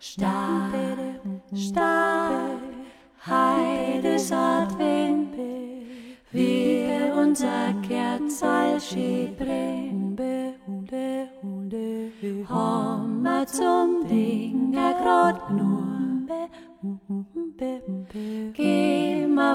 Stab, Stab, Heides Advent, wir unser Kerzal schiebren. Homma zum Dinge grot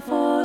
vor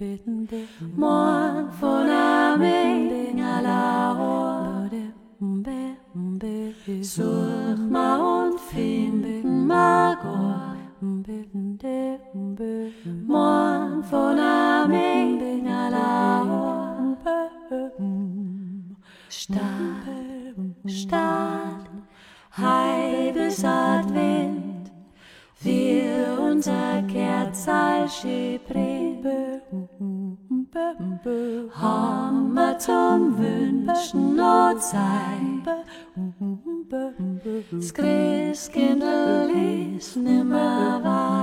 Moren fornemming Mbe, Such mig und find mig godt Moren fornemming eller Start, start, heides advent, wir unser Kerzeil schiebren. Hammer zum Wünschen und Sein. Skridskindelis nimmer var.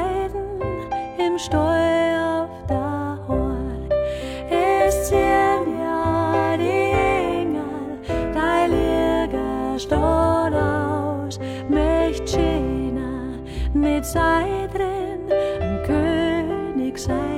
Freuden im Steuer. står aus Mächtschener mit sei drin, ein König sei.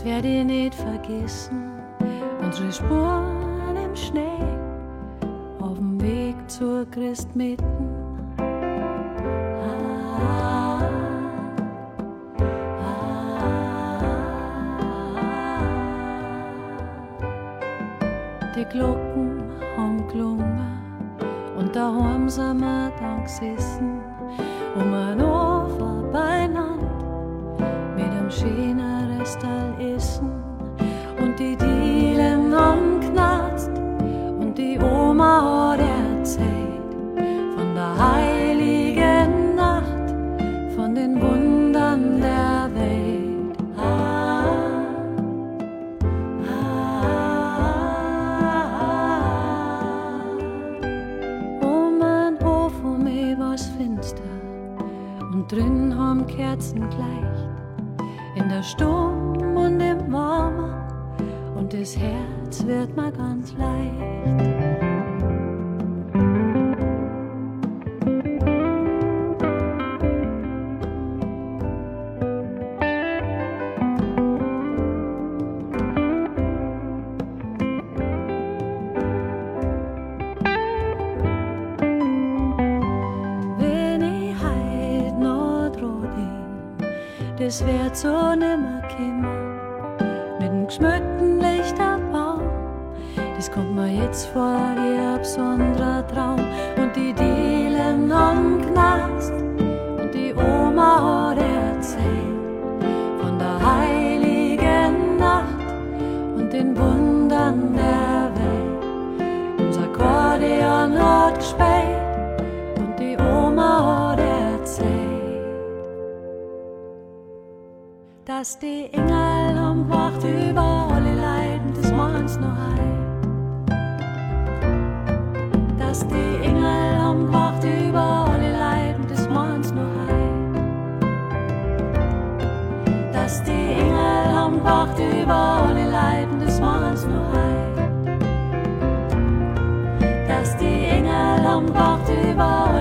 Werd ich nicht vergessen. Unsere Spuren im Schnee, auf dem Weg zur Christmitten. Die Glocken haben gelungen und daheim sind wir dann gesessen, um ein haben Kerzen gleicht in der Sturm und im Warmen und das Herz wird mal ganz leicht. Das wird so nimmer kommen. Mit dem geschmückten Lichterbaum, das kommt mir jetzt vor wie ein besonderer Traum. Und die Dielen haben knarzt dass die Engel am Wacht über alle Leiden des Manns noch heil. Dass die Engel am Wacht über alle Leiden des Manns noch heil. Dass die Engel am Wacht über alle Leiden des Manns noch heil. Dass die Engel am Wacht über